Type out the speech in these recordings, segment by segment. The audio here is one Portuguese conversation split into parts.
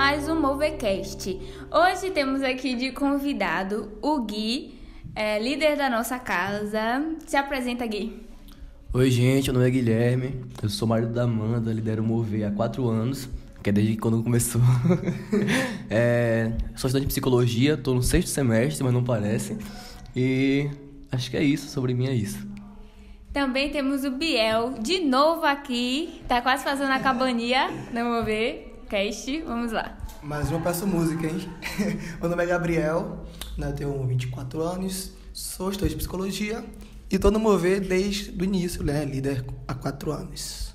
mais um Movecast. Hoje temos aqui de convidado o Gui, é, líder da nossa casa. Se apresenta, Gui. Oi, gente, meu nome é Guilherme, eu sou marido da Amanda, lidero o Mover há quatro anos, que é desde quando começou. é, sou estudante de psicologia, estou no sexto semestre, mas não parece. E acho que é isso, sobre mim é isso. Também temos o Biel, de novo aqui, tá quase fazendo a cabaninha no Mover Cast. Vamos lá. Mais uma peça música, hein? Meu nome é Gabriel, né, tenho 24 anos, sou estudante de psicologia e tô no Mover desde o início, né? Líder há quatro anos.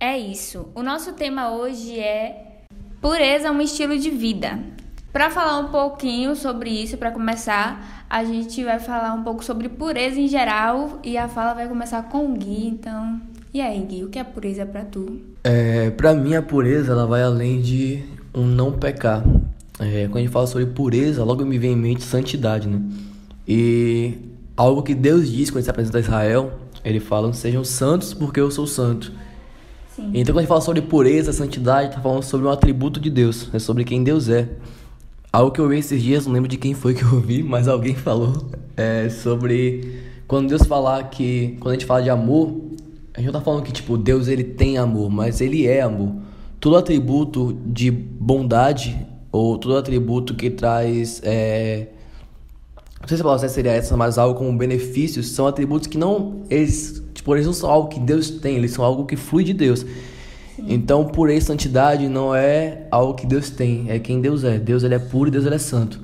É isso. O nosso tema hoje é pureza, um estilo de vida. Para falar um pouquinho sobre isso, para começar, a gente vai falar um pouco sobre pureza em geral e a fala vai começar com o Gui. Então, e aí, Gui, o que é pureza para tu? É, para mim a pureza ela vai além de um não pecar. É, quando a gente fala sobre pureza, logo me vem em mente santidade, né? E algo que Deus diz quando se apresenta a Israel, ele fala: "Sejam santos, porque eu sou santo". Sim. Então, quando a gente fala sobre pureza, santidade, está falando sobre um atributo de Deus, é sobre quem Deus é. Algo que eu vi esses dias, não lembro de quem foi que eu ouvi, mas alguém falou é sobre quando Deus falar que quando a gente fala de amor, a gente não tá falando que tipo Deus ele tem amor, mas ele é amor. Todo atributo de bondade ou todo atributo que traz é, não sei se a palavra seria essa, mas algo como benefícios são atributos que não eles tipo eles não são algo que Deus tem, eles são algo que flui de Deus. Então, pureza e santidade não é algo que Deus tem, é quem Deus é. Deus ele é puro e Deus ele é santo.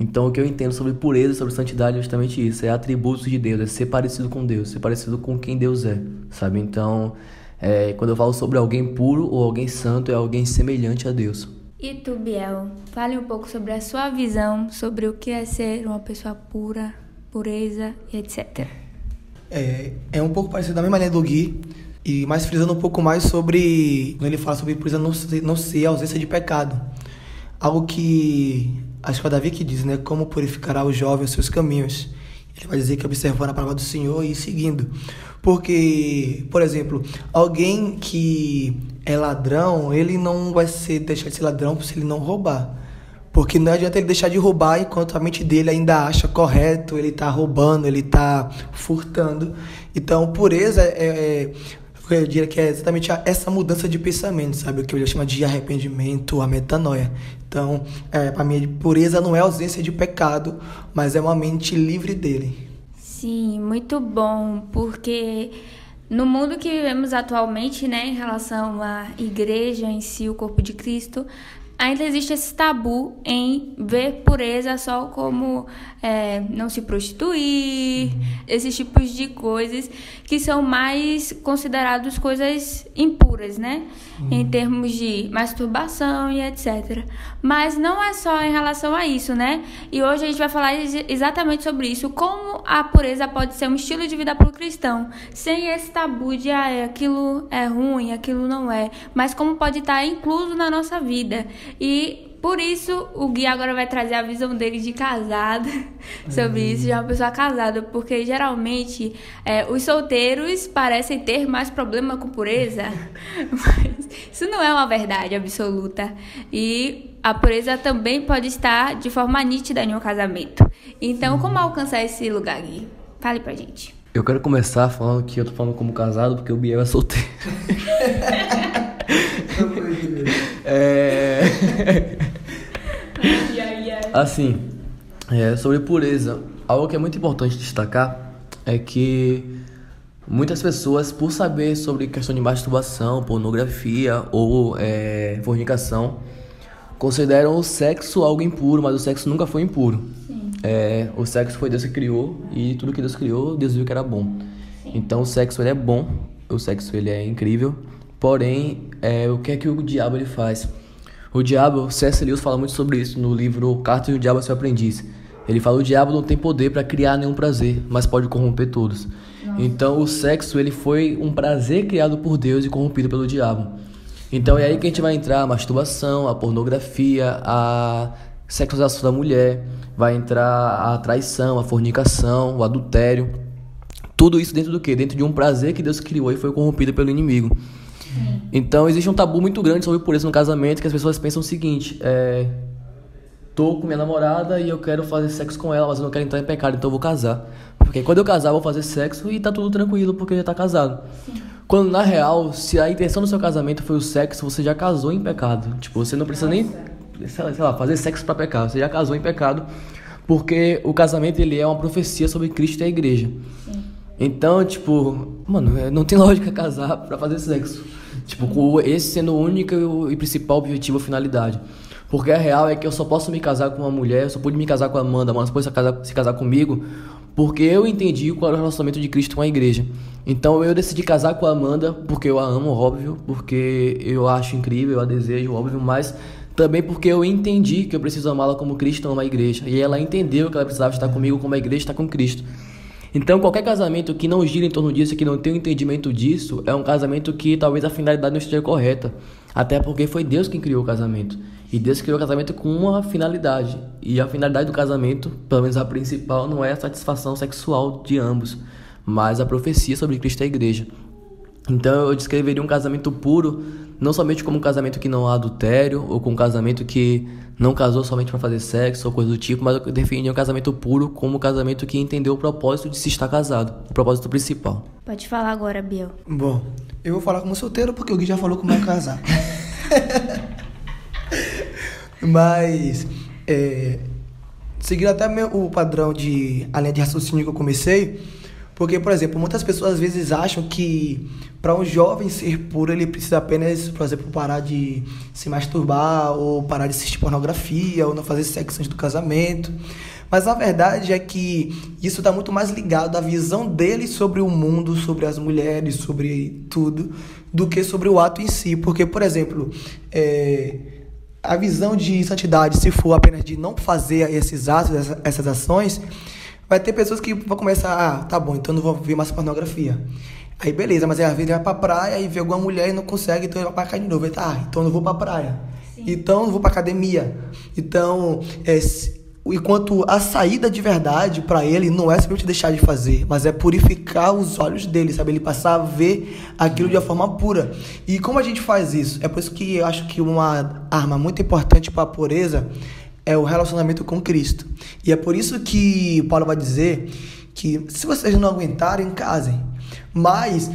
Então, o que eu entendo sobre pureza e sobre santidade é justamente isso: é atributos de Deus, é ser parecido com Deus, ser parecido com quem Deus é, sabe? Então, é, quando eu falo sobre alguém puro ou alguém santo, é alguém semelhante a Deus. E tu, Biel, fale um pouco sobre a sua visão sobre o que é ser uma pessoa pura, pureza e etc. É, é um pouco parecido da mesma maneira do Gui, e mais frisando um pouco mais sobre. Quando ele fala sobre pureza não ser, não ser ausência de pecado. Algo que. Acho que é Davi que diz, né? Como purificará o jovem os seus caminhos. Ele vai dizer que observando a palavra do Senhor e seguindo. Porque, por exemplo, alguém que é ladrão, ele não vai ser, deixar de ser ladrão se ele não roubar. Porque não adianta ele deixar de roubar enquanto a mente dele ainda acha correto, ele está roubando, ele está furtando. Então, pureza é, é eu diria que é exatamente essa mudança de pensamento, sabe? O que eu chamo de arrependimento, a metanoia. Então, é, para mim, pureza não é ausência de pecado, mas é uma mente livre dele. Sim, muito bom, porque no mundo que vivemos atualmente, né, em relação à igreja em si, o corpo de Cristo, ainda existe esse tabu em ver pureza só como é, não se prostituir, esses tipos de coisas que são mais considerados coisas impuras, né? Uhum. Em termos de masturbação e etc. Mas não é só em relação a isso, né? E hoje a gente vai falar exatamente sobre isso, como a pureza pode ser um estilo de vida para o cristão, sem esse tabu de ah, aquilo é ruim, aquilo não é, mas como pode estar incluso na nossa vida. E por isso o Gui agora vai trazer a visão dele de casado sobre isso, de uma pessoa casada, porque geralmente é, os solteiros parecem ter mais problema com pureza, mas isso não é uma verdade absoluta. E a pureza também pode estar de forma nítida em um casamento. Então, como alcançar esse lugar, Gui? Fale pra gente. Eu quero começar falando que eu tô falando como casado porque o Biel é solteiro. é... assim, é, sobre pureza, algo que é muito importante destacar é que muitas pessoas, por saber sobre questão de masturbação, pornografia ou é, fornicação, consideram o sexo algo impuro, mas o sexo nunca foi impuro. É, o sexo foi Deus que criou e tudo que Deus criou, Deus viu que era bom. Sim. Então o sexo ele é bom, o sexo ele é incrível, Porém, é, o que é que o diabo ele faz? O diabo, C.S. Lewis fala muito sobre isso no livro Carta e o Diabo é seu aprendiz. Ele fala o diabo não tem poder para criar nenhum prazer, mas pode corromper todos. Nossa. Então, o sexo ele foi um prazer criado por Deus e corrompido pelo diabo. Então é aí que a gente vai entrar a masturbação, a pornografia, a sexualização da mulher, vai entrar a traição, a fornicação, o adultério. Tudo isso dentro do que? Dentro de um prazer que Deus criou e foi corrompido pelo inimigo. Então existe um tabu muito grande sobre pureza no casamento que as pessoas pensam o seguinte: é, tô com minha namorada e eu quero fazer sexo com ela, mas eu não quero entrar em pecado, então eu vou casar. Porque quando eu casar, eu vou fazer sexo e tá tudo tranquilo porque já tá casado. Quando na real, se a intenção do seu casamento foi o sexo, você já casou em pecado. Tipo, você não precisa nem, sei lá, sei lá, fazer sexo para pecar, você já casou em pecado. Porque o casamento ele é uma profecia sobre Cristo e a igreja. Sim. Então, tipo, mano, é, não tem lógica casar para fazer sexo. Tipo, esse sendo o único e principal objetivo, finalidade. Porque a real é que eu só posso me casar com uma mulher, eu só pude me casar com a Amanda, mas depois se casar, se casar comigo, porque eu entendi qual era o relacionamento de Cristo com a igreja. Então eu decidi casar com a Amanda porque eu a amo, óbvio, porque eu acho incrível, eu a desejo, óbvio, mas também porque eu entendi que eu preciso amá-la como Cristo ama a igreja. E ela entendeu que ela precisava estar comigo como a igreja está com Cristo. Então, qualquer casamento que não gira em torno disso, que não tem o um entendimento disso, é um casamento que talvez a finalidade não esteja correta. Até porque foi Deus quem criou o casamento. E Deus criou o casamento com uma finalidade. E a finalidade do casamento, pelo menos a principal, não é a satisfação sexual de ambos, mas a profecia sobre Cristo e a igreja. Então eu descreveria um casamento puro, não somente como um casamento que não há adultério, ou com um casamento que não casou somente para fazer sexo ou coisa do tipo, mas eu definiria um casamento puro como um casamento que entendeu o propósito de se estar casado, o propósito principal. Pode falar agora, Biel. Bom, eu vou falar como solteiro porque o Gui já falou como é casar. mas, é, seguindo até o padrão de a linha de raciocínio que eu comecei, porque, por exemplo, muitas pessoas às vezes acham que para um jovem ser puro, ele precisa apenas, por exemplo, parar de se masturbar, ou parar de assistir pornografia, ou não fazer sexo antes do casamento. Mas a verdade é que isso está muito mais ligado à visão dele sobre o mundo, sobre as mulheres, sobre tudo, do que sobre o ato em si. Porque, por exemplo, é, a visão de santidade, se for apenas de não fazer esses atos, essas ações, vai ter pessoas que vão começar, ah, tá bom, então não vou ver mais pornografia. Aí beleza, mas aí às vezes vai pra praia e vê alguma mulher e não consegue, então ele vai pra cá de novo. Ele tá, ah, então eu não vou pra praia. Sim. Então não vou pra academia. Então, é, enquanto a saída de verdade para ele não é simplesmente deixar de fazer, mas é purificar os olhos dele, sabe? Ele passar a ver aquilo de uma forma pura. E como a gente faz isso? É por isso que eu acho que uma arma muito importante para a pureza é o relacionamento com Cristo. E é por isso que Paulo vai dizer que se vocês não aguentarem, casem. Mas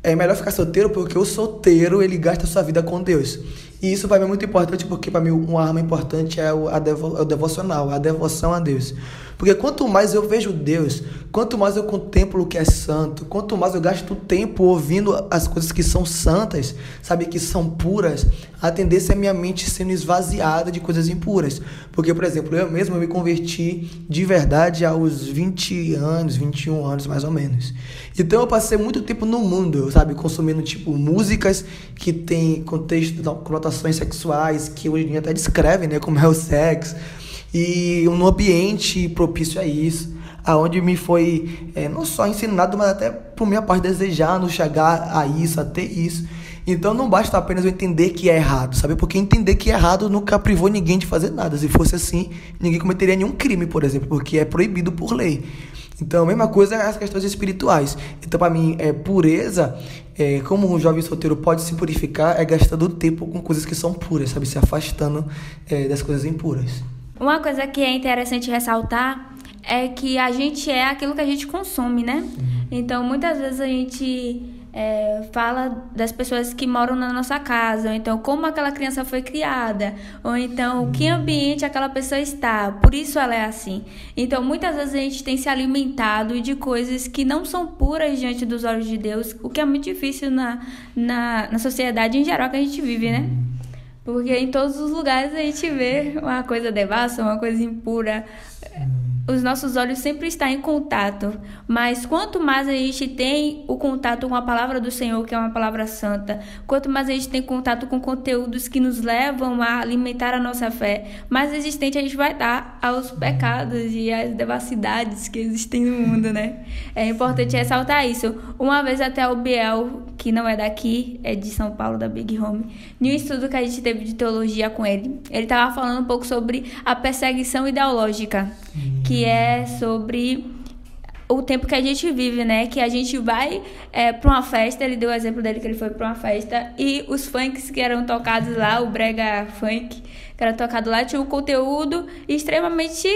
é melhor ficar solteiro porque o solteiro ele gasta sua vida com Deus. E isso para mim é muito importante porque para mim uma arma importante é o, devo, é o devocional, a devoção a Deus. Porque quanto mais eu vejo Deus, quanto mais eu contemplo o que é santo, quanto mais eu gasto tempo ouvindo as coisas que são santas, sabe, que são puras, a tendência é minha mente sendo esvaziada de coisas impuras. Porque, por exemplo, eu mesmo me converti de verdade aos 20 anos, 21 anos mais ou menos. Então eu passei muito tempo no mundo, sabe, consumindo tipo músicas que tem contexto, conotações sexuais, que hoje em dia até descrevem, né, como é o sexo e um ambiente propício a isso, aonde me foi é, não só ensinado, mas até por minha parte desejando chegar a isso, a ter isso. Então não basta apenas eu entender que é errado, sabe? Porque entender que é errado nunca privou ninguém de fazer nada. Se fosse assim, ninguém cometeria nenhum crime, por exemplo, porque é proibido por lei. Então, a mesma coisa é as questões espirituais. Então, para mim, é pureza, é, como um jovem solteiro pode se purificar, é gastando tempo com coisas que são puras, sabe? Se afastando é, das coisas impuras. Uma coisa que é interessante ressaltar é que a gente é aquilo que a gente consome, né? Uhum. Então, muitas vezes a gente é, fala das pessoas que moram na nossa casa, ou então como aquela criança foi criada, ou então que uhum. ambiente aquela pessoa está, por isso ela é assim. Então, muitas vezes a gente tem se alimentado de coisas que não são puras diante dos olhos de Deus, o que é muito difícil na, na, na sociedade em geral que a gente vive, né? Porque em todos os lugares a gente vê uma coisa devassa, uma coisa impura os nossos olhos sempre estão em contato, mas quanto mais a gente tem o contato com a palavra do Senhor, que é uma palavra santa, quanto mais a gente tem contato com conteúdos que nos levam a alimentar a nossa fé, mais resistente a gente vai estar aos pecados e às devassidades que existem no mundo, né? É importante ressaltar isso. Uma vez até o Biel, que não é daqui, é de São Paulo, da Big Home, em um estudo que a gente teve de teologia com ele, ele estava falando um pouco sobre a perseguição ideológica que é sobre o tempo que a gente vive, né? Que a gente vai é, para uma festa, ele deu o exemplo dele que ele foi para uma festa e os funks que eram tocados lá, o brega funk que era tocado lá, tinha um conteúdo extremamente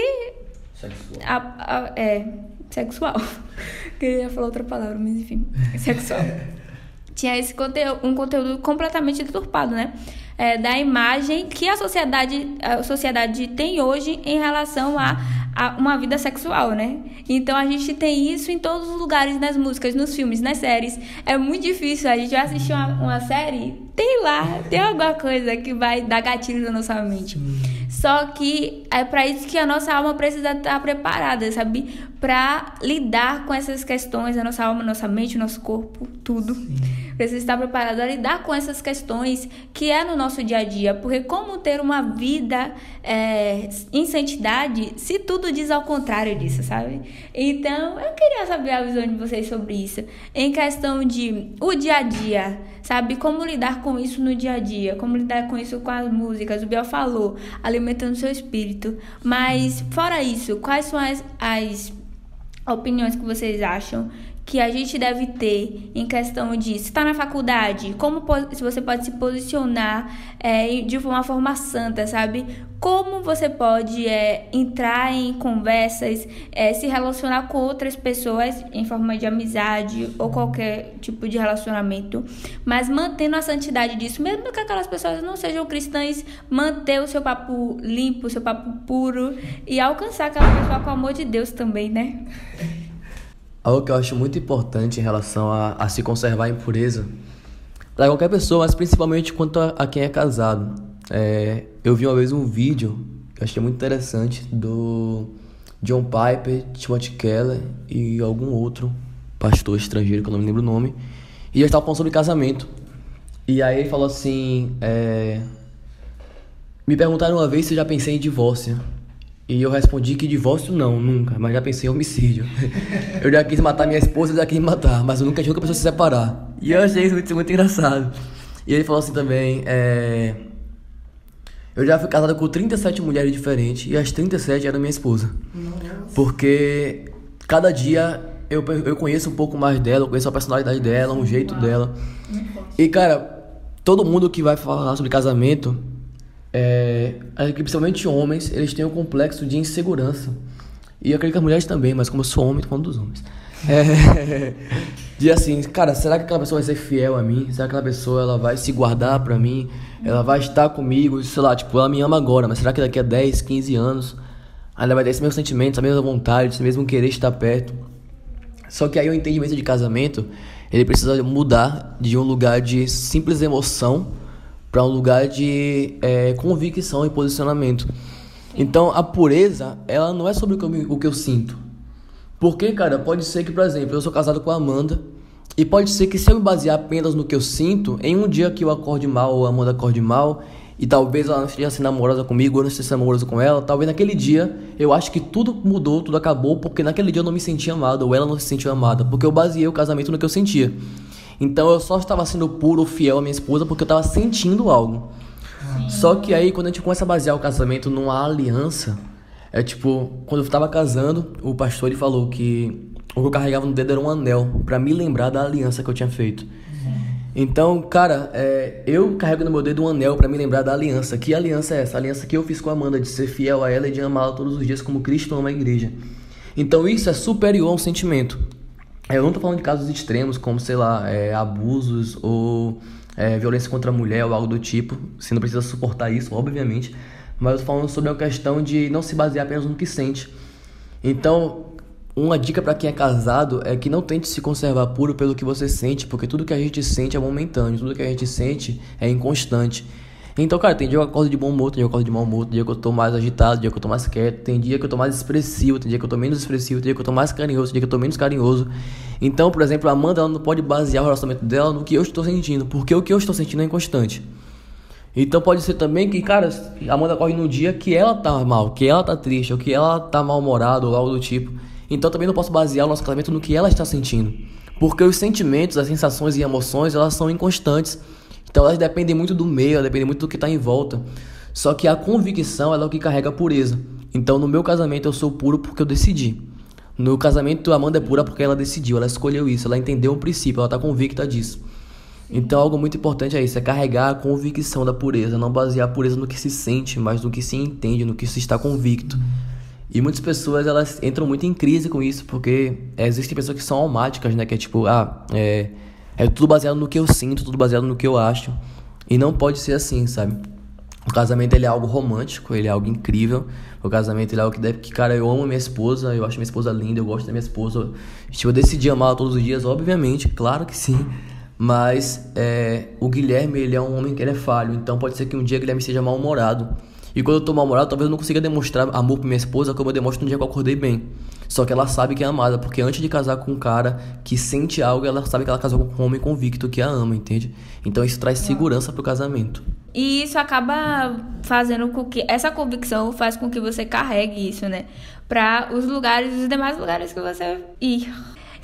Sexual. a, a, é, sexual. Queria falar outra palavra, mas enfim, sexual. Tinha esse conteúdo, um conteúdo completamente deturpado, né? É, da imagem que a sociedade, a sociedade tem hoje em relação a, a uma vida sexual, né? Então a gente tem isso em todos os lugares, nas músicas, nos filmes, nas séries. É muito difícil. A gente vai assistir uma, uma série, tem lá, tem alguma coisa que vai dar gatilho na nossa mente. Só que é para isso que a nossa alma precisa estar preparada, sabe? Para lidar com essas questões, a nossa alma, nossa mente, nosso corpo, tudo. Precisa estar preparado a lidar com essas questões que é no nosso dia a dia. Porque como ter uma vida é, em santidade se tudo diz ao contrário disso, sabe? Então, eu queria saber a visão de vocês sobre isso. Em questão de o dia a dia, sabe? Como lidar com isso no dia a dia, como lidar com isso com as músicas. O Biel falou, alimentando seu espírito. Mas, fora isso, quais são as, as opiniões que vocês acham que a gente deve ter em questão de se está na faculdade, como se você pode se posicionar é, de uma forma santa, sabe? Como você pode é, entrar em conversas, é, se relacionar com outras pessoas em forma de amizade ou qualquer tipo de relacionamento, mas mantendo a santidade disso, mesmo que aquelas pessoas não sejam cristãs, manter o seu papo limpo, o seu papo puro e alcançar aquela pessoa com o amor de Deus também, né? Algo que eu acho muito importante em relação a, a se conservar em pureza para qualquer pessoa, mas principalmente quanto a, a quem é casado. É, eu vi uma vez um vídeo que eu achei muito interessante do John Piper, Timothy Keller e algum outro pastor estrangeiro que eu não me lembro o nome. E eles estavam falando sobre casamento. E aí ele falou assim: é, Me perguntaram uma vez se eu já pensei em divórcio. E eu respondi que divórcio não, nunca, mas já pensei em homicídio. eu já quis matar minha esposa, já quis me matar, mas eu nunca tive a pessoa se separar. E eu achei isso muito, muito engraçado. E ele falou assim também, é... Eu já fui casado com 37 mulheres diferentes e as 37 eram minha esposa. Nossa. Porque cada dia eu, eu conheço um pouco mais dela, eu conheço a personalidade dela, um jeito dela. E cara, todo mundo que vai falar sobre casamento é, principalmente homens, eles têm um complexo de insegurança. E eu acredito que as mulheres também, mas como eu sou homem, tô falando dos homens. É, de assim, cara, será que aquela pessoa vai ser fiel a mim? Será que aquela pessoa ela vai se guardar pra mim? Ela vai estar comigo? Sei lá, tipo, ela me ama agora, mas será que daqui a 10, 15 anos ela vai ter esse mesmo sentimento, essa mesma vontade, esse mesmo querer estar perto? Só que aí o entendimento de casamento, ele precisa mudar de um lugar de simples emoção para um lugar de é, convicção e posicionamento. Então a pureza, ela não é sobre o que, eu, o que eu sinto. Porque, cara, pode ser que, por exemplo, eu sou casado com a Amanda. E pode ser que se eu me basear apenas no que eu sinto, em um dia que eu acorde mal ou a Amanda acorde mal, e talvez ela não esteja sendo amorosa comigo, ou não esteja sendo amorosa com ela, talvez naquele dia eu acho que tudo mudou, tudo acabou, porque naquele dia eu não me sentia amado, ou ela não se sentiu amada, porque eu baseei o casamento no que eu sentia. Então eu só estava sendo puro, fiel à minha esposa porque eu estava sentindo algo. Sim. Só que aí quando a gente começa a basear o casamento numa aliança, é tipo, quando eu estava casando, o pastor ele falou que o que eu carregava no dedo era um anel para me lembrar da aliança que eu tinha feito. Então, cara, é, eu carrego no meu dedo um anel para me lembrar da aliança. Que aliança é essa? A aliança que eu fiz com a Amanda de ser fiel a ela e de amá-la todos os dias como Cristo ama a igreja. Então isso é superior a um sentimento. Eu não tô falando de casos extremos, como, sei lá, é, abusos ou é, violência contra a mulher ou algo do tipo. Você não precisa suportar isso, obviamente. Mas eu tô falando sobre a questão de não se basear apenas no que sente. Então, uma dica para quem é casado é que não tente se conservar puro pelo que você sente, porque tudo que a gente sente é momentâneo, tudo que a gente sente é inconstante. Então, cara, tem dia que eu acordo de bom humor, tem dia que eu acordo de mau humor, tem dia que eu tô mais agitado, tem dia que eu tô mais quieto, tem dia que eu tô mais expressivo, tem dia que eu tô menos expressivo, tem dia que eu tô mais carinhoso, tem dia que eu tô menos carinhoso. Então, por exemplo, a Amanda ela não pode basear o relacionamento dela no que eu estou sentindo, porque o que eu estou sentindo é inconstante. Então pode ser também que, cara, a Amanda corre no dia que ela tá mal, que ela tá triste, ou que ela tá mal-humorada, ou algo do tipo. Então também não posso basear o nosso casamento no que ela está sentindo. Porque os sentimentos, as sensações e emoções, elas são inconstantes. Então elas dependem muito do meio, dependem muito do que está em volta. Só que a convicção é o que carrega a pureza. Então no meu casamento eu sou puro porque eu decidi. No casamento, a Amanda é pura porque ela decidiu, ela escolheu isso, ela entendeu o princípio, ela está convicta disso. Então, algo muito importante é isso, é carregar a convicção da pureza, não basear a pureza no que se sente, mas no que se entende, no que se está convicto. E muitas pessoas, elas entram muito em crise com isso, porque existem pessoas que são almáticas, né? Que é tipo, ah, é, é tudo baseado no que eu sinto, tudo baseado no que eu acho. E não pode ser assim, sabe? O casamento ele é algo romântico, ele é algo incrível. O casamento ele é algo que deve que, cara, eu amo minha esposa, eu acho minha esposa linda, eu gosto da minha esposa. Tipo, eu decidi amá-la todos os dias, obviamente, claro que sim. Mas é, o Guilherme, ele é um homem que ele é falho, então pode ser que um dia o Guilherme seja mal-humorado. E quando eu tô mal-humorado, talvez eu não consiga demonstrar amor pra minha esposa como eu demonstro no dia que eu acordei bem. Só que ela sabe que é amada, porque antes de casar com um cara que sente algo, ela sabe que ela casou com um homem convicto que a ama, entende? Então isso traz segurança pro casamento. E isso acaba fazendo com que. Essa convicção faz com que você carregue isso, né? Para os lugares, os demais lugares que você ir.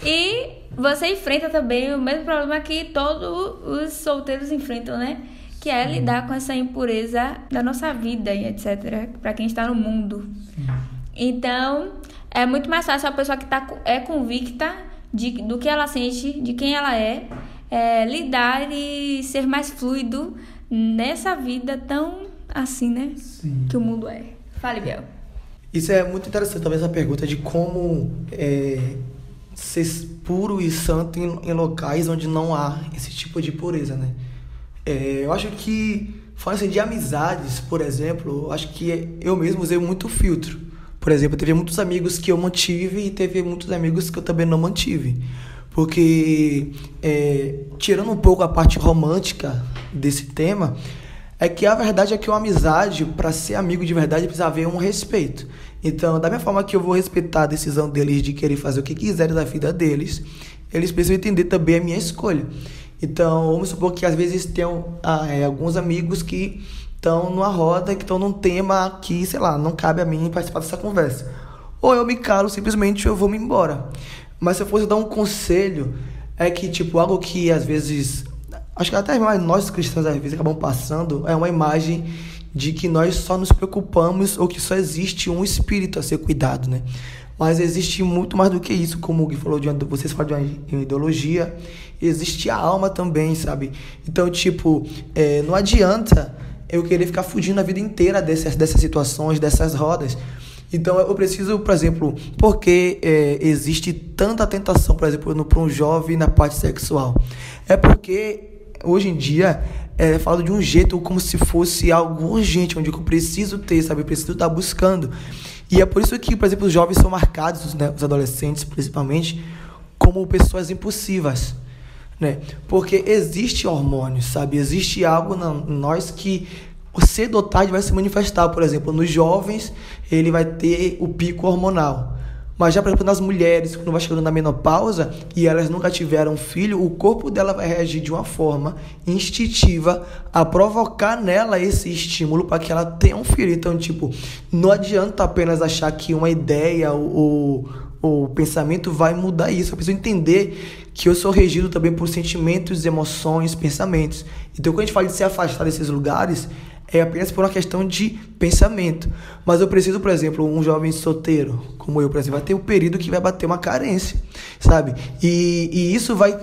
E você enfrenta também o mesmo problema que todos os solteiros enfrentam, né? Que é lidar com essa impureza da nossa vida e etc. Para quem está no mundo. Então, é muito mais fácil a pessoa que tá, é convicta de, do que ela sente, de quem ela é, é, lidar e ser mais fluido nessa vida tão assim, né? Sim. Que o mundo é. Fale, Biel. Isso é muito interessante também essa pergunta de como é, ser puro e santo em, em, locais onde não há esse tipo de pureza, né? É, eu acho que, falando assim, de amizades, por exemplo, eu acho que eu mesmo usei muito filtro. Por exemplo, teve muitos amigos que eu mantive e teve muitos amigos que eu também não mantive. Porque, é, tirando um pouco a parte romântica desse tema, é que a verdade é que uma amizade, para ser amigo de verdade, precisa haver um respeito. Então, da mesma forma que eu vou respeitar a decisão deles de querer fazer o que quiserem da vida deles, eles precisam entender também a minha escolha. Então, vamos supor que às vezes tem ah, é, alguns amigos que estão numa roda, que estão num tema que, sei lá, não cabe a mim participar dessa conversa. Ou eu me calo, simplesmente eu vou me embora. Mas se eu fosse dar um conselho, é que, tipo, algo que às vezes. Acho que até nós cristãos às vezes acabamos passando, é uma imagem de que nós só nos preocupamos ou que só existe um espírito a ser cuidado, né? Mas existe muito mais do que isso, como o Gui falou, de, vocês falam de uma ideologia, existe a alma também, sabe? Então, tipo, é, não adianta eu querer ficar fugindo a vida inteira dessas, dessas situações, dessas rodas. Então eu preciso, por exemplo, porque é, existe tanta tentação, por exemplo, para um jovem na parte sexual? É porque hoje em dia é falado de um jeito como se fosse algo urgente, onde eu preciso ter, sabe? Eu preciso estar buscando. E é por isso que, por exemplo, os jovens são marcados, né? os adolescentes principalmente, como pessoas impulsivas. Né? Porque existe hormônio, sabe? Existe algo em nós que cedo ou tarde vai se manifestar. Por exemplo, nos jovens, ele vai ter o pico hormonal. Mas já, por exemplo, nas mulheres, quando vai chegando na menopausa e elas nunca tiveram filho, o corpo dela vai reagir de uma forma instintiva a provocar nela esse estímulo para que ela tenha um filho. Então, tipo, não adianta apenas achar que uma ideia ou, o pensamento vai mudar isso. Eu preciso entender que eu sou regido também por sentimentos, emoções, pensamentos. Então, quando a gente fala de se afastar desses lugares, é apenas por uma questão de pensamento. Mas eu preciso, por exemplo, um jovem solteiro, como eu, por exemplo, vai ter um período que vai bater uma carência, sabe? E, e isso vai,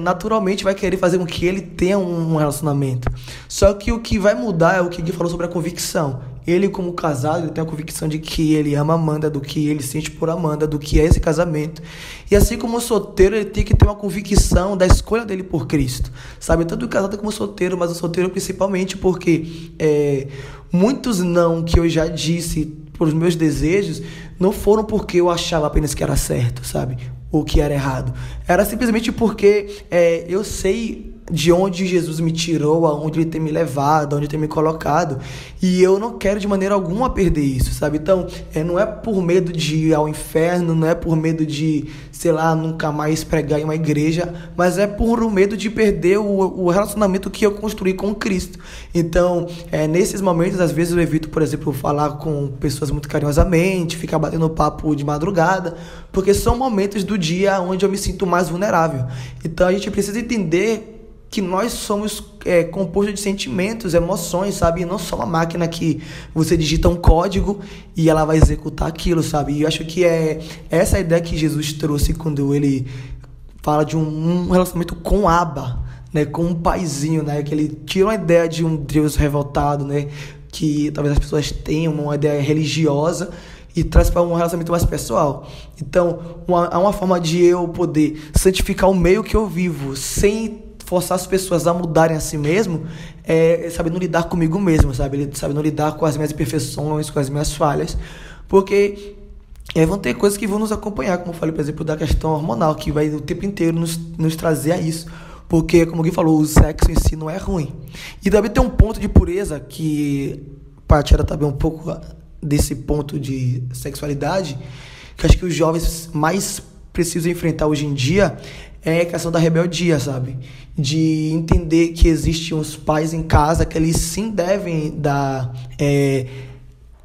naturalmente, vai querer fazer com que ele tenha um relacionamento. Só que o que vai mudar é o que ele falou sobre a convicção. Ele, como casado, ele tem a convicção de que ele ama Amanda, do que ele sente por Amanda, do que é esse casamento. E assim como o solteiro, ele tem que ter uma convicção da escolha dele por Cristo. Sabe? Tanto o casado como o solteiro, mas o solteiro principalmente porque é, muitos não que eu já disse por meus desejos não foram porque eu achava apenas que era certo, sabe? Ou que era errado. Era simplesmente porque é, eu sei de onde Jesus me tirou, aonde ele tem me levado, aonde ele tem me colocado. E eu não quero de maneira alguma perder isso, sabe? Então, é, não é por medo de ir ao inferno, não é por medo de, sei lá, nunca mais pregar em uma igreja, mas é por medo de perder o, o relacionamento que eu construí com Cristo. Então, é, nesses momentos, às vezes eu evito, por exemplo, falar com pessoas muito carinhosamente, ficar batendo papo de madrugada, porque são momentos do dia onde eu me sinto mais vulnerável. Então, a gente precisa entender que nós somos é composto de sentimentos, emoções, sabe? E não só uma máquina que você digita um código e ela vai executar aquilo, sabe? E eu acho que é essa a ideia que Jesus trouxe quando ele fala de um, um relacionamento com Abba, né? Com um paizinho, né? Que ele tira uma ideia de um Deus revoltado, né? Que talvez as pessoas tenham uma ideia religiosa e traz para um relacionamento mais pessoal. Então, uma, há uma forma de eu poder santificar o meio que eu vivo sem forçar as pessoas a mudarem a si mesmo, é sabendo lidar comigo mesmo, sabe? Sabendo lidar com as minhas imperfeições, com as minhas falhas. Porque é, vão ter coisas que vão nos acompanhar, como eu falei, por exemplo, da questão hormonal, que vai o tempo inteiro nos, nos trazer a isso. Porque, como alguém falou, o sexo em si não é ruim. E também tem um ponto de pureza que, para tirar também um pouco desse ponto de sexualidade, que acho que os jovens mais precisam enfrentar hoje em dia é a questão da rebeldia, sabe? De entender que existem os pais em casa que eles sim devem dar. É,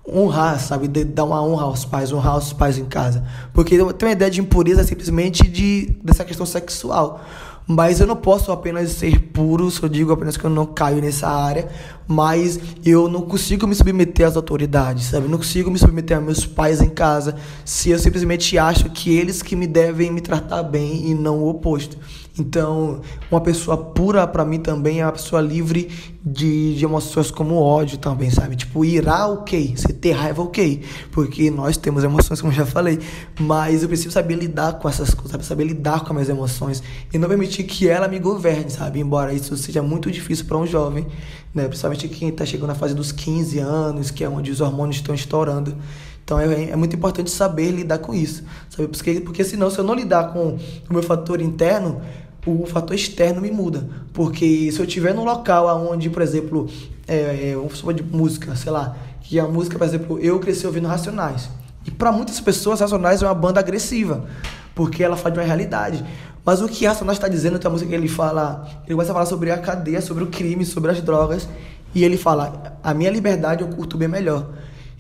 honrar, sabe? De, dar uma honra aos pais, honrar os pais em casa. Porque tem uma ideia de impureza simplesmente de, dessa questão sexual. Mas eu não posso apenas ser puro, eu digo apenas que eu não caio nessa área, mas eu não consigo me submeter às autoridades, sabe? Eu não consigo me submeter a meus pais em casa se eu simplesmente acho que eles que me devem me tratar bem e não o oposto. Então, uma pessoa pura para mim também é uma pessoa livre de, de emoções como ódio também, sabe? Tipo, irá, ok. Você ter raiva, ok. Porque nós temos emoções, como já falei. Mas eu preciso saber lidar com essas coisas, sabe? Saber lidar com as minhas emoções. E não permitir que ela me governe, sabe? Embora isso seja muito difícil para um jovem, né? Principalmente quem está chegando na fase dos 15 anos, que é onde os hormônios estão estourando. Então é, é, muito importante saber lidar com isso? Porque, porque senão, se eu não lidar com o meu fator interno, o fator externo me muda. Porque se eu estiver num local onde, por exemplo, é, é, vamos falar de música, sei lá, que a música, por exemplo, eu cresci ouvindo Racionais. E para muitas pessoas, Racionais é uma banda agressiva, porque ela fala de uma realidade. Mas o que Racionais está dizendo, tem a música que ele fala, ele começa a falar sobre a cadeia, sobre o crime, sobre as drogas, e ele fala: a minha liberdade eu curto bem melhor.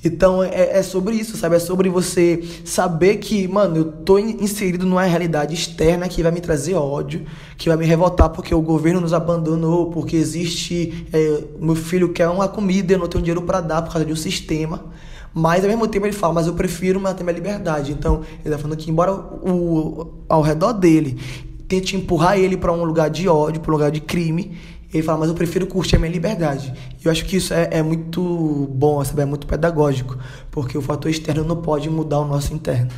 Então é, é, sobre isso, sabe? É sobre você saber que, mano, eu tô inserido numa realidade externa que vai me trazer ódio, que vai me revoltar porque o governo nos abandonou, porque existe. É, meu filho quer uma comida eu não tenho dinheiro para dar por causa de um sistema. Mas ao mesmo tempo ele fala, mas eu prefiro manter minha liberdade. Então ele tá falando que, embora o, ao redor dele tente empurrar ele para um lugar de ódio, para um lugar de crime, ele fala, mas eu prefiro curtir a minha liberdade. E eu acho que isso é, é muito bom, sabe? é muito pedagógico, porque o fator externo não pode mudar o nosso interno.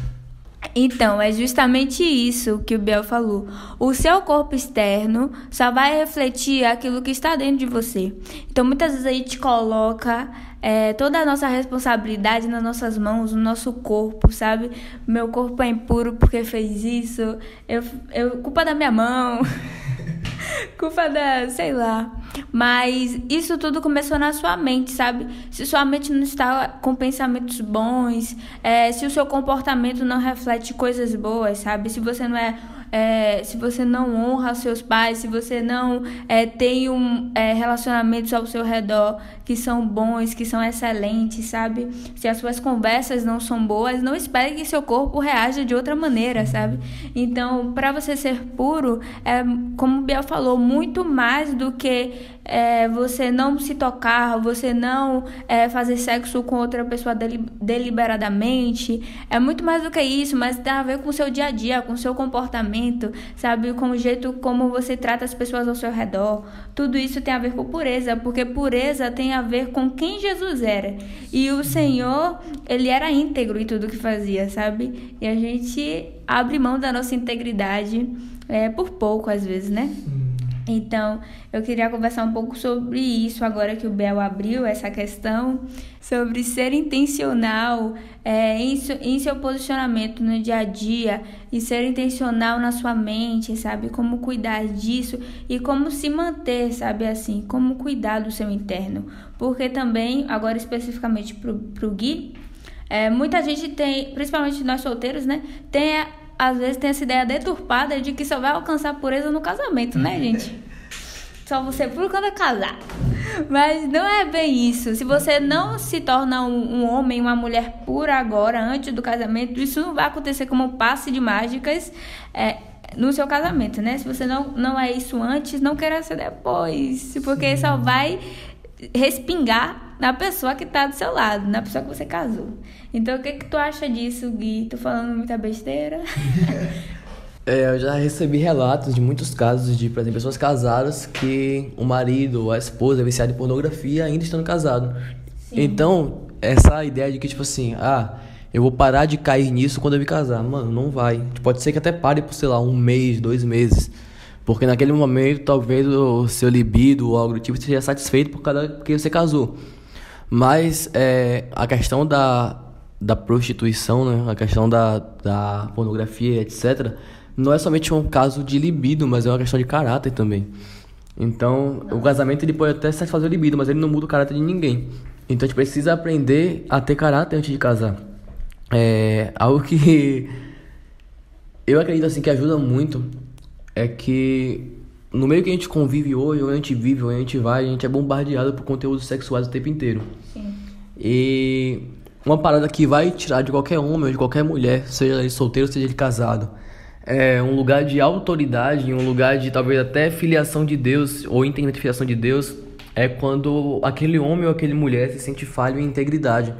Então, é justamente isso que o Biel falou. O seu corpo externo só vai refletir aquilo que está dentro de você. Então, muitas vezes a gente coloca é, toda a nossa responsabilidade nas nossas mãos, no nosso corpo, sabe? Meu corpo é impuro porque fez isso, eu, eu culpa da minha mão. culpa da, sei lá. Mas isso tudo começou na sua mente, sabe? Se sua mente não está com pensamentos bons, é, se o seu comportamento não reflete coisas boas, sabe? Se você não é é, se você não honra seus pais, se você não é, tem um, é, relacionamentos ao seu redor que são bons, que são excelentes, sabe? Se as suas conversas não são boas, não espere que seu corpo reaja de outra maneira, sabe? Então, para você ser puro, é, como o Biel falou, muito mais do que é, você não se tocar, você não é, fazer sexo com outra pessoa deliberadamente. É muito mais do que isso, mas tem a ver com o seu dia a dia, com o seu comportamento, sabe? Com o jeito como você trata as pessoas ao seu redor. Tudo isso tem a ver com pureza, porque pureza tem a ver com quem Jesus era. E o Senhor, ele era íntegro em tudo que fazia, sabe? E a gente abre mão da nossa integridade é, por pouco, às vezes, né? Então, eu queria conversar um pouco sobre isso agora que o Bel abriu essa questão, sobre ser intencional é, em, em, seu posicionamento no dia a dia e ser intencional na sua mente, sabe? Como cuidar disso e como se manter, sabe? Assim, como cuidar do seu interno. Porque também, agora especificamente pro, pro Gui, é, muita gente tem, principalmente nós solteiros, né? Tem às vezes tem essa ideia deturpada de que só vai alcançar pureza no casamento, né, gente? Só você puro quando é casar. Mas não é bem isso. Se você não se torna um, um, homem, uma mulher pura agora, antes do casamento, isso não vai acontecer como um passe de mágicas. É, no seu casamento, né? Se você não, não é isso antes, não queira ser depois. Porque só vai respingar na pessoa que tá do seu lado, na pessoa que você casou. Então, o que que tu acha disso, Gui? Tô falando muita besteira? É, eu já recebi relatos de muitos casos de, por exemplo, pessoas casadas que o marido ou a esposa é viciado em pornografia ainda estando casado. Sim. Então, essa ideia de que, tipo assim, ah, eu vou parar de cair nisso quando eu me casar. Mano, não vai. Pode ser que até pare por, sei lá, um mês, dois meses. Porque naquele momento, talvez o seu libido ou algo do tipo seja satisfeito por cada porque você casou. Mas é, a questão da, da prostituição, né? a questão da, da pornografia, etc., não é somente um caso de libido, mas é uma questão de caráter também. Então, o casamento ele pode até satisfazer o libido, mas ele não muda o caráter de ninguém. Então, a gente precisa aprender a ter caráter antes de casar. É algo que eu acredito assim que ajuda muito é que no meio que a gente convive hoje, onde a gente vive, onde a gente vai, a gente é bombardeado por conteúdos sexuais o tempo inteiro. Sim. E uma parada que vai tirar de qualquer homem ou de qualquer mulher, seja ele solteiro, seja ele casado, é um lugar de autoridade, um lugar de talvez até filiação de Deus ou entendimento de filiação de Deus, é quando aquele homem ou aquele mulher se sente falho em integridade.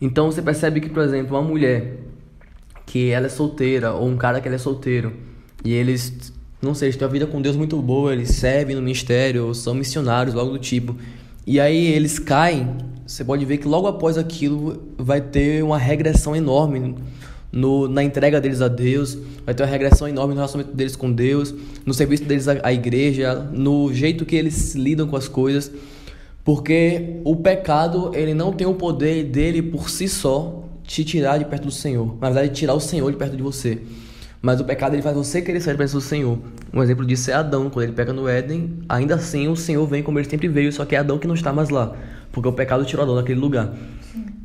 Então você percebe que, por exemplo, uma mulher que ela é solteira ou um cara que ele é solteiro e eles não sei, têm uma vida com Deus muito boa, eles servem no ministério, são missionários, algo do tipo. E aí eles caem, você pode ver que logo após aquilo vai ter uma regressão enorme no, na entrega deles a Deus, vai ter uma regressão enorme no relacionamento deles com Deus, no serviço deles à, à igreja, no jeito que eles lidam com as coisas. Porque o pecado, ele não tem o poder dele por si só te tirar de perto do Senhor. Na verdade, tirar o Senhor de perto de você. Mas o pecado ele faz você querer sair de perto do Senhor. Um exemplo disso é Adão, quando ele pega no Éden, ainda assim o Senhor vem como ele sempre veio, só que é Adão que não está mais lá, porque o pecado tirou Adão daquele lugar.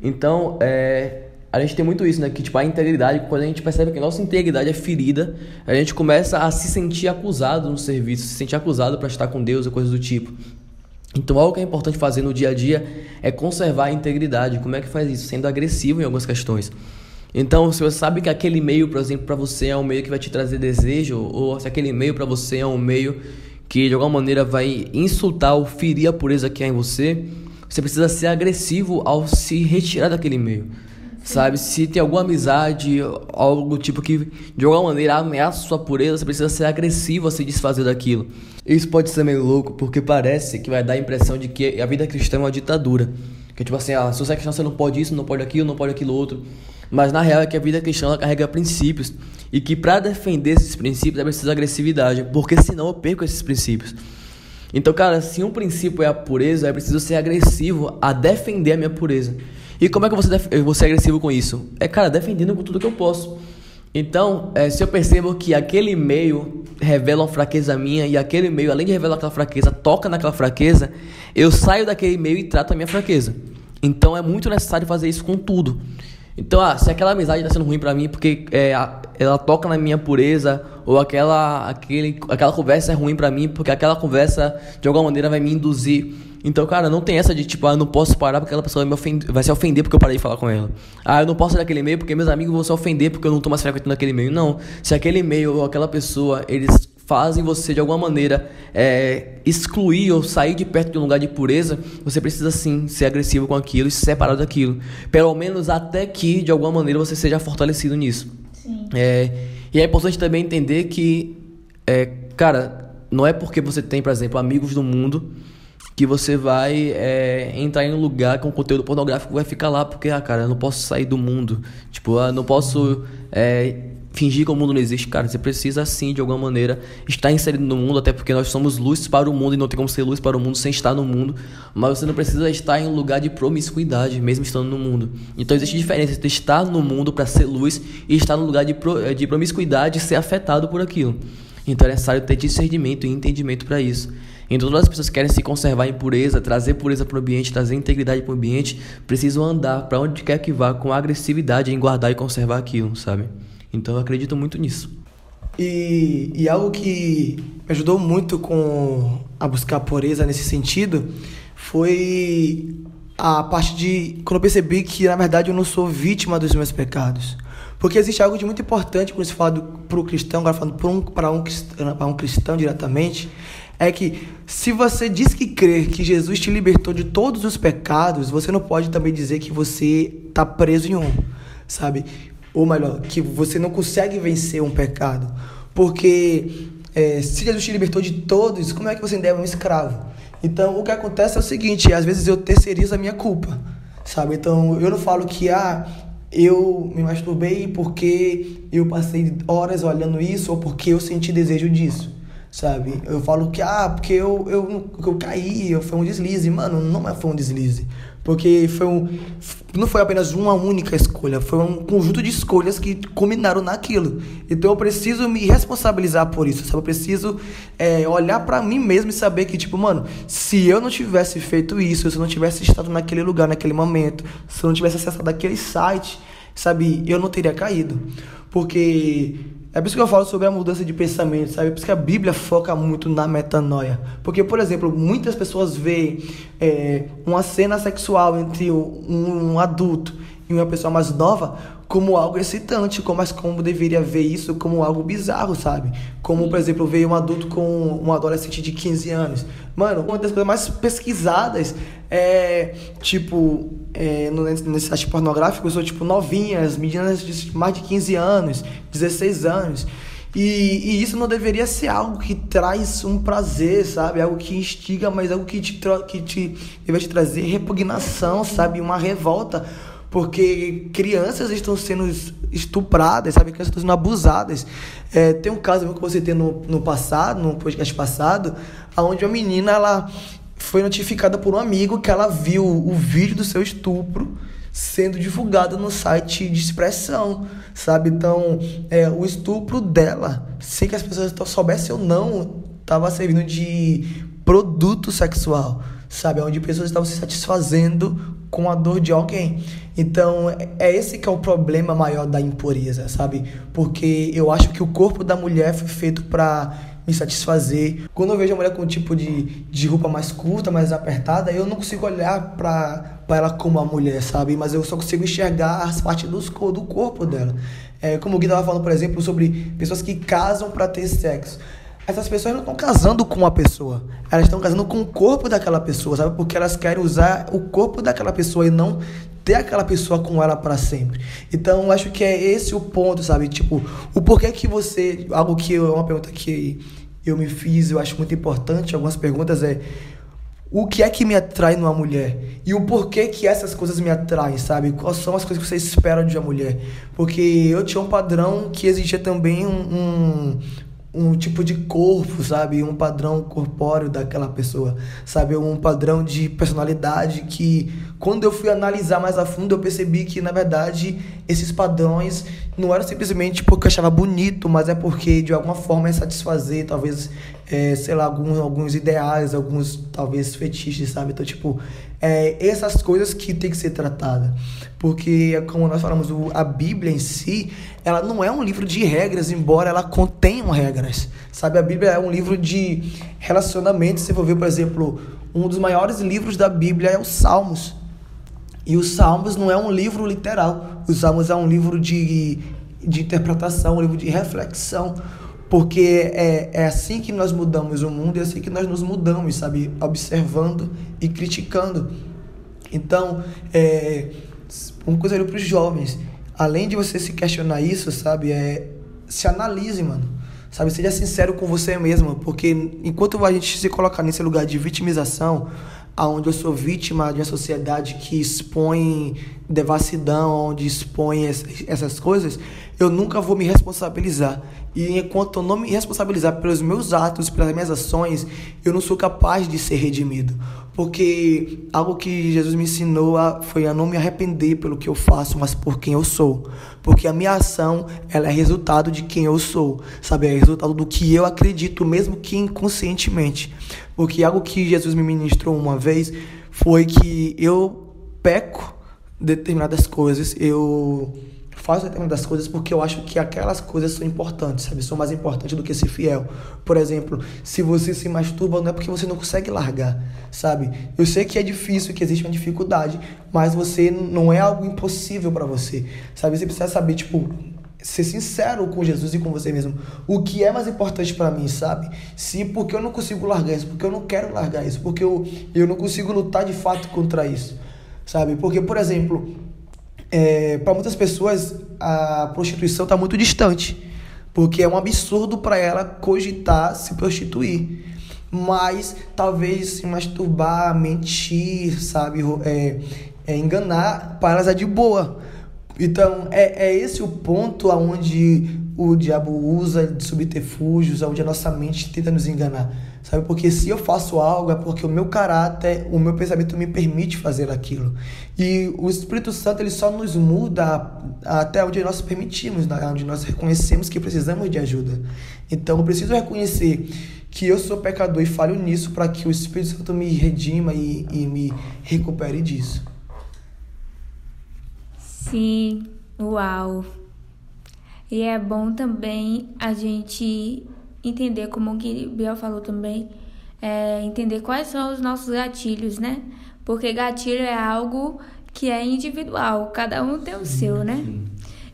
Então, é, a gente tem muito isso, né? Que tipo, a integridade, quando a gente percebe que a nossa integridade é ferida, a gente começa a se sentir acusado no serviço, se sentir acusado para estar com Deus ou coisas do tipo. Então, algo que é importante fazer no dia a dia é conservar a integridade. Como é que faz isso? Sendo agressivo em algumas questões. Então, se você sabe que aquele e-mail, por exemplo, para você é um meio que vai te trazer desejo, ou se aquele e-mail para você é um meio que de alguma maneira vai insultar ou ferir a pureza que há em você, você precisa ser agressivo ao se retirar daquele e-mail. Sabe? Se tem alguma amizade, algo tipo que de alguma maneira ameaça sua pureza, você precisa ser agressivo a se desfazer daquilo. Isso pode ser meio louco, porque parece que vai dar a impressão de que a vida cristã é uma ditadura. Que tipo assim, ah, se você é cristão, você não pode isso, não pode aquilo, não pode aquilo outro. Mas na real é que a vida cristã ela carrega princípios. E que para defender esses princípios é preciso agressividade. Porque senão eu perco esses princípios. Então, cara, se um princípio é a pureza, é preciso ser agressivo a defender a minha pureza. E como é que você vou, vou ser agressivo com isso? É, cara, defendendo com tudo que eu posso. Então, é, se eu percebo que aquele meio revela uma fraqueza minha e aquele meio, além de revelar aquela fraqueza, toca naquela fraqueza, eu saio daquele meio e trato a minha fraqueza. Então, é muito necessário fazer isso com tudo. Então, ah, se aquela amizade está sendo ruim para mim porque é, ela toca na minha pureza, ou aquela, aquele, aquela conversa é ruim para mim porque aquela conversa de alguma maneira vai me induzir. Então, cara, não tem essa de tipo, ah, eu não posso parar porque aquela pessoa vai, vai se ofender porque eu parei de falar com ela. Ah, eu não posso ir naquele meio porque meus amigos vão se ofender porque eu não tô mais frequentando aquele meio. Não. Se aquele meio ou aquela pessoa, eles fazem você de alguma maneira é, excluir ou sair de perto de um lugar de pureza, você precisa sim ser agressivo com aquilo e se separar daquilo. Pelo menos até que de alguma maneira você seja fortalecido nisso. É, e é importante também entender que, é, cara, não é porque você tem, por exemplo, amigos do mundo que você vai é, entrar em um lugar com conteúdo pornográfico vai ficar lá porque, ah, cara, eu não posso sair do mundo. Tipo, eu não posso é, fingir que o mundo não existe, cara. Você precisa sim, de alguma maneira, estar inserido no mundo, até porque nós somos luz para o mundo e não tem como ser luz para o mundo sem estar no mundo. Mas você não precisa estar em um lugar de promiscuidade, mesmo estando no mundo. Então existe diferença entre estar no mundo para ser luz e estar no lugar de, pro, eh, de promiscuidade e ser afetado por aquilo. Então é necessário ter discernimento e entendimento para isso. Então todas as pessoas que querem se conservar em pureza, trazer pureza para o ambiente, trazer integridade para o ambiente, precisam andar para onde quer que vá com agressividade em guardar e conservar aquilo, sabe? Então eu acredito muito nisso. E, e algo que me ajudou muito com a buscar pureza nesse sentido foi a parte de quando eu percebi que na verdade eu não sou vítima dos meus pecados. Porque existe algo de muito importante quando se fala para o cristão, agora falando para um, um, para um cristão diretamente, é que se você diz que crê que Jesus te libertou de todos os pecados, você não pode também dizer que você está preso em um, sabe? Ou melhor, que você não consegue vencer um pecado. Porque é, se Jesus te libertou de todos, como é que você ainda é um escravo? Então, o que acontece é o seguinte, às vezes eu terceirizo a minha culpa, sabe? Então, eu não falo que, ah, eu me masturbei porque eu passei horas olhando isso ou porque eu senti desejo disso sabe? Eu falo que, ah, porque eu, eu, eu caí, eu, foi um deslize. Mano, não é, foi um deslize. Porque foi um, não foi apenas uma única escolha, foi um conjunto de escolhas que culminaram naquilo. Então eu preciso me responsabilizar por isso, sabe? Eu preciso é, olhar para mim mesmo e saber que, tipo, mano, se eu não tivesse feito isso, se eu não tivesse estado naquele lugar, naquele momento, se eu não tivesse acessado aquele site, sabe, eu não teria caído. Porque é por isso que eu falo sobre a mudança de pensamento, sabe? É por isso que a Bíblia foca muito na metanoia. Porque, por exemplo, muitas pessoas veem é, uma cena sexual entre um, um adulto e uma pessoa mais nova como algo excitante, como, mas como deveria ver isso como algo bizarro, sabe? Como, por exemplo, ver um adulto com um adolescente de 15 anos. Mano, uma das coisas mais pesquisadas é, tipo, é, no, nesse site pornográfico, são, tipo, novinhas, meninas de mais de 15 anos, 16 anos. E, e, isso não deveria ser algo que traz um prazer, sabe? Algo que instiga, mas algo que te, que te te trazer repugnação, sabe? Uma revolta porque crianças estão sendo estupradas, sabe? Crianças estão sendo abusadas. É, tem um caso que você tem no, no passado, no podcast passado, onde uma menina ela foi notificada por um amigo que ela viu o vídeo do seu estupro sendo divulgado no site de expressão, sabe? Então, é, o estupro dela, sem que as pessoas soubessem ou não, estava servindo de produto sexual, sabe? Onde pessoas estavam se satisfazendo com a dor de alguém. Então, é esse que é o problema maior da impureza, sabe? Porque eu acho que o corpo da mulher foi feito para me satisfazer. Quando eu vejo a mulher com um tipo de, de roupa mais curta, mais apertada, eu não consigo olhar para ela como uma mulher, sabe? Mas eu só consigo enxergar as partes dos, do corpo dela. É, como o Gui estava falando, por exemplo, sobre pessoas que casam para ter sexo essas pessoas não estão casando com uma pessoa. Elas estão casando com o corpo daquela pessoa, sabe? Porque elas querem usar o corpo daquela pessoa e não ter aquela pessoa com ela para sempre. Então, acho que é esse o ponto, sabe? Tipo, o porquê que você. Algo que é uma pergunta que eu me fiz, eu acho muito importante. Algumas perguntas é. O que é que me atrai numa mulher? E o porquê que essas coisas me atraem, sabe? Quais são as coisas que você espera de uma mulher? Porque eu tinha um padrão que exigia também um, um um tipo de corpo, sabe? Um padrão corpóreo daquela pessoa, sabe? Um padrão de personalidade que, quando eu fui analisar mais a fundo, eu percebi que, na verdade, esses padrões não eram simplesmente porque eu achava bonito, mas é porque, de alguma forma, é satisfazer, talvez, é, sei lá, alguns, alguns ideais, alguns, talvez, fetiches, sabe? Então, tipo, é, essas coisas que tem que ser tratada. Porque, como nós falamos, a Bíblia em si, ela não é um livro de regras, embora ela contenha regras. Sabe, a Bíblia é um livro de relacionamento. Se for ver, por exemplo, um dos maiores livros da Bíblia é os Salmos. E os Salmos não é um livro literal. Os Salmos é um livro de, de interpretação, um livro de reflexão. Porque é, é assim que nós mudamos o mundo é assim que nós nos mudamos, sabe? Observando e criticando. Então, é, uma coisa para os jovens. Além de você se questionar isso, sabe? É, se analise, mano. Sabe? Seja sincero com você mesmo. Porque enquanto a gente se colocar nesse lugar de vitimização, aonde eu sou vítima de uma sociedade que expõe devassidão, onde expõe essas coisas, eu nunca vou me responsabilizar. E enquanto eu não me responsabilizar pelos meus atos, pelas minhas ações, eu não sou capaz de ser redimido. Porque algo que Jesus me ensinou foi a não me arrepender pelo que eu faço, mas por quem eu sou. Porque a minha ação, ela é resultado de quem eu sou, sabe? É resultado do que eu acredito, mesmo que inconscientemente. Porque algo que Jesus me ministrou uma vez foi que eu peco determinadas coisas, eu faço determinadas coisas porque eu acho que aquelas coisas são importantes, sabe? São mais importantes do que ser fiel. Por exemplo, se você se masturba, não é porque você não consegue largar, sabe? Eu sei que é difícil, que existe uma dificuldade, mas você não é algo impossível para você, sabe? Você precisa saber, tipo, ser sincero com Jesus e com você mesmo. O que é mais importante para mim, sabe? Se porque eu não consigo largar isso, porque eu não quero largar isso, porque eu, eu não consigo lutar de fato contra isso, sabe? Porque, por exemplo, é, para muitas pessoas a prostituição está muito distante, porque é um absurdo para ela cogitar se prostituir. Mas talvez se masturbar, mentir, sabe? É, é enganar, para elas é de boa. Então, é, é esse o ponto aonde o diabo usa de subterfúgios, onde a nossa mente tenta nos enganar. Sabe? Porque se eu faço algo é porque o meu caráter, o meu pensamento me permite fazer aquilo. E o Espírito Santo ele só nos muda até onde nós permitimos, né? onde nós reconhecemos que precisamos de ajuda. Então eu preciso reconhecer que eu sou pecador e falho nisso para que o Espírito Santo me redima e, e me recupere disso. Sim, uau. E é bom também a gente entender, como o que Biel falou também, é entender quais são os nossos gatilhos, né? Porque gatilho é algo que é individual, cada um tem o seu, né?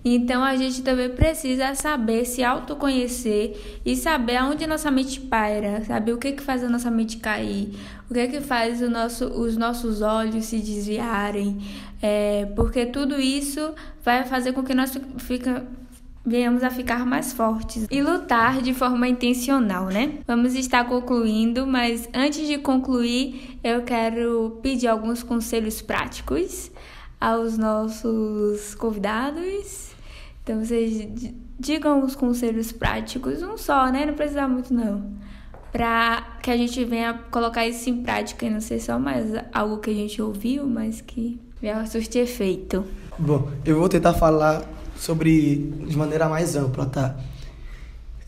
Então a gente também precisa saber se autoconhecer e saber aonde nossa mente paira, saber o que que faz a nossa mente cair, o que que faz o nosso, os nossos olhos se desviarem, é, porque tudo isso vai fazer com que nós fica, venhamos a ficar mais fortes e lutar de forma intencional, né? Vamos estar concluindo, mas antes de concluir, eu quero pedir alguns conselhos práticos aos nossos convidados. Então vocês digam os conselhos práticos, um só, né? Não precisa muito não. Para que a gente venha colocar isso em prática e não ser só mais algo que a gente ouviu, mas que venha surtir efeito. Bom, eu vou tentar falar sobre de maneira mais ampla, tá?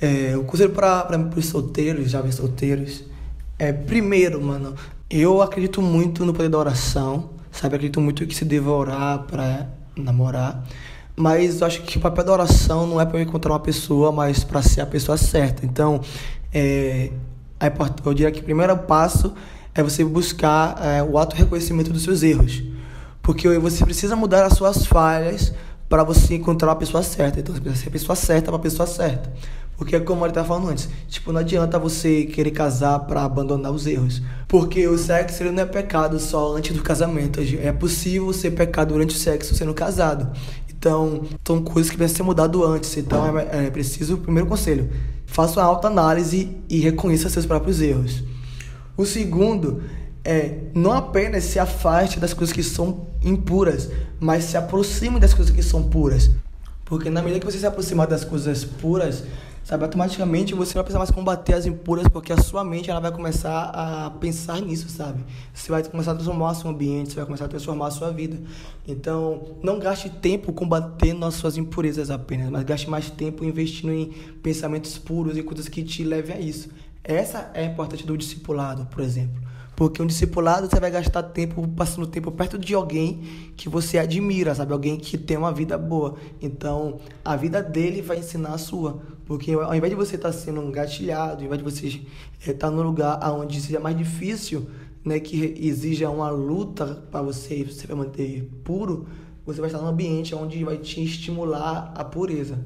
É, o conselho para os solteiros, jovens solteiros, é primeiro, mano, eu acredito muito no poder da oração, sabe? Acredito muito que se deva orar para namorar, mas eu acho que o papel da oração não é para encontrar uma pessoa, mas para ser a pessoa certa. Então, é, eu diria que o primeiro passo é você buscar é, o auto reconhecimento dos seus erros, porque você precisa mudar as suas falhas para você encontrar a pessoa certa. Então você precisa ser a pessoa certa para pessoa certa. Porque como ele estava falando antes, tipo, não adianta você querer casar para abandonar os erros. Porque o sexo ele não é pecado só antes do casamento. É possível ser pecado durante o sexo sendo casado. Então, são coisas que precisam ser mudado antes. Então, é, é preciso, primeiro conselho, faça uma autoanálise e reconheça seus próprios erros. O segundo é não apenas se afaste das coisas que são impuras, mas se aproxime das coisas que são puras. Porque na medida que você se aproximar das coisas puras, sabe, automaticamente você vai precisar mais combater as impuras, porque a sua mente ela vai começar a pensar nisso, sabe? Você vai começar a transformar o seu ambiente, você vai começar a transformar a sua vida. Então, não gaste tempo combatendo as suas impurezas apenas, mas gaste mais tempo investindo em pensamentos puros e coisas que te levem a isso. Essa é a importância do discipulado, por exemplo. Porque um discipulado você vai gastar tempo passando tempo perto de alguém que você admira, sabe? Alguém que tem uma vida boa. Então, a vida dele vai ensinar a sua. Porque ao invés de você estar tá sendo engatilhado, ao invés de você estar tá num lugar onde seja mais difícil, né, que exija uma luta para você se manter puro, você vai estar num ambiente onde vai te estimular a pureza.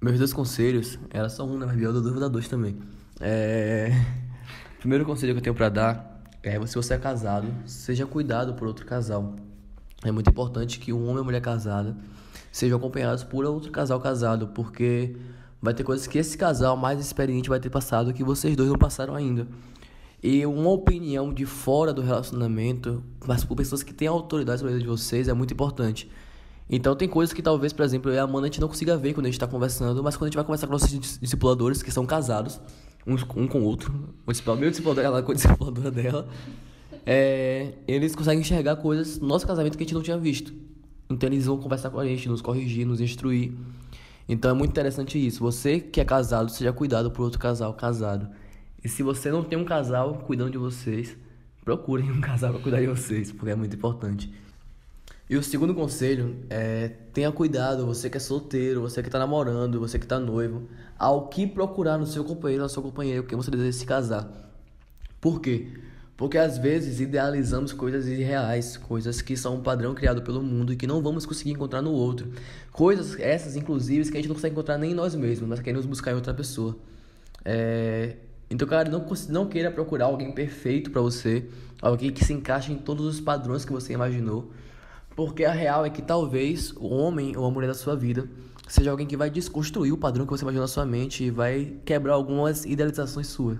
Meus dois conselhos, era só um, né? Mas do dúvida dois também. É... Primeiro conselho que eu tenho para dar é: se você é casado, seja cuidado por outro casal. É muito importante que um homem e uma mulher casada sejam acompanhados por outro casal casado, porque vai ter coisas que esse casal mais experiente vai ter passado que vocês dois não passaram ainda. E uma opinião de fora do relacionamento, mas por pessoas que têm autoridade sobre a vida de vocês, é muito importante. Então tem coisas que talvez, por exemplo, eu e a Amanda a gente não consiga ver quando a gente está conversando, mas quando a gente vai conversar com nossos discipuladores que são casados, uns, um com o outro, o discipulador, meu discipulador, ela com a discipuladora dela, é, eles conseguem enxergar coisas no nosso casamento que a gente não tinha visto. Então eles vão conversar com a gente, nos corrigir, nos instruir. Então é muito interessante isso. Você que é casado, seja cuidado por outro casal casado. E se você não tem um casal cuidando de vocês, procurem um casal para cuidar de vocês, porque é muito importante. E o segundo conselho é tenha cuidado, você que é solteiro, você que está namorando, você que está noivo, ao que procurar no seu companheiro na sua companheira, porque você deseja se casar. Por quê? Porque às vezes idealizamos coisas irreais, coisas que são um padrão criado pelo mundo e que não vamos conseguir encontrar no outro. Coisas essas, inclusive, que a gente não consegue encontrar nem em nós mesmos, mas queremos buscar em outra pessoa. É... Então, cara, não, não queira procurar alguém perfeito para você, alguém que se encaixe em todos os padrões que você imaginou. Porque a real é que talvez o homem ou a mulher da sua vida seja alguém que vai desconstruir o padrão que você imaginou na sua mente e vai quebrar algumas idealizações suas.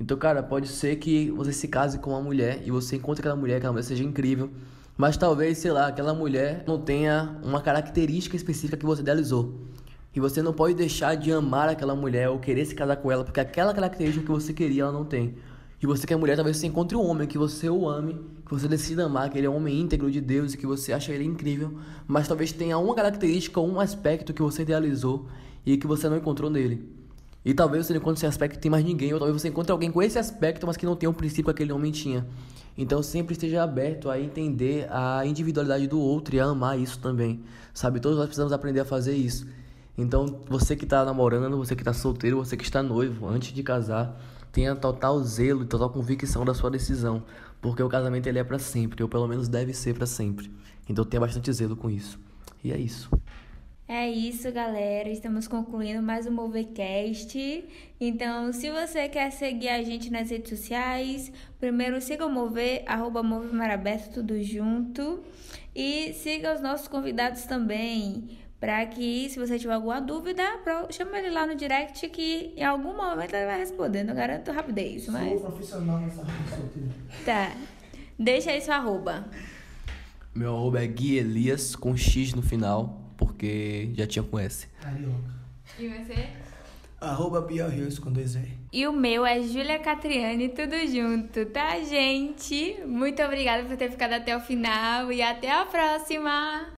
Então, cara, pode ser que você se case com uma mulher e você encontre aquela mulher, que aquela mulher seja incrível, mas talvez, sei lá, aquela mulher não tenha uma característica específica que você idealizou. E você não pode deixar de amar aquela mulher ou querer se casar com ela, porque aquela característica que você queria ela não tem. E você que é mulher, talvez você encontre um homem que você o ame, que você decida amar, que ele é um homem íntegro de Deus e que você acha ele incrível, mas talvez tenha uma característica, um aspecto que você idealizou e que você não encontrou nele. E talvez você não encontre esse aspecto tem mais ninguém, ou talvez você encontre alguém com esse aspecto, mas que não tem o princípio que aquele homem tinha. Então sempre esteja aberto a entender a individualidade do outro e a amar isso também. Sabe, todos nós precisamos aprender a fazer isso. Então, você que está namorando, você que está solteiro, você que está noivo, antes de casar, tenha total zelo e total convicção da sua decisão, porque o casamento ele é para sempre, ou pelo menos deve ser para sempre. Então, tenha bastante zelo com isso. E é isso. É isso, galera. Estamos concluindo mais um Movecast. Então, se você quer seguir a gente nas redes sociais, primeiro siga o Mover, arroba Mover Marabeto, tudo junto. E siga os nossos convidados também. Para que, se você tiver alguma dúvida, chama ele lá no direct que em algum momento ele vai responder. Não garanto rapidez, mas. Sou profissional nessa Tá. Deixa aí seu arroba. Meu arroba é Gui Elias com X no final porque já tinha com S. Carioca. E você? Arroba Rios com dois E. E o meu é Júlia Catriani, tudo junto, tá, gente? Muito obrigada por ter ficado até o final e até a próxima!